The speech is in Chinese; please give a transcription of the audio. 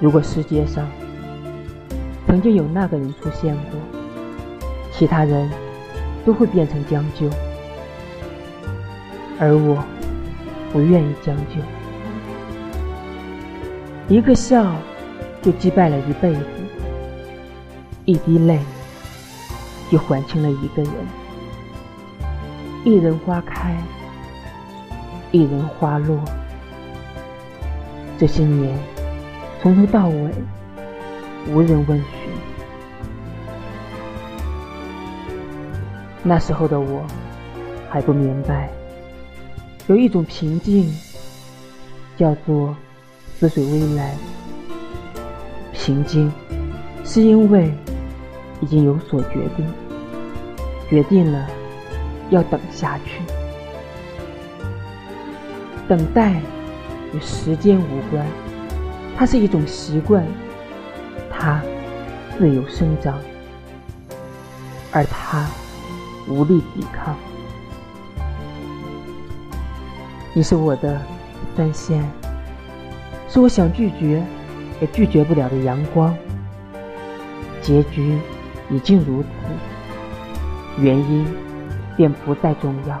如果世界上曾经有那个人出现过，其他人都会变成将就，而我不愿意将就。一个笑就击败了一辈子，一滴泪就还清了一个人。一人花开，一人花落。这些年，从头到尾，无人问询。那时候的我，还不明白，有一种平静，叫做似水微澜。平静，是因为已经有所决定，决定了。要等下去，等待与时间无关，它是一种习惯，它自由生长，而它无力抵抗。你是我的三线，是我想拒绝也拒绝不了的阳光。结局已经如此，原因。便不再重要。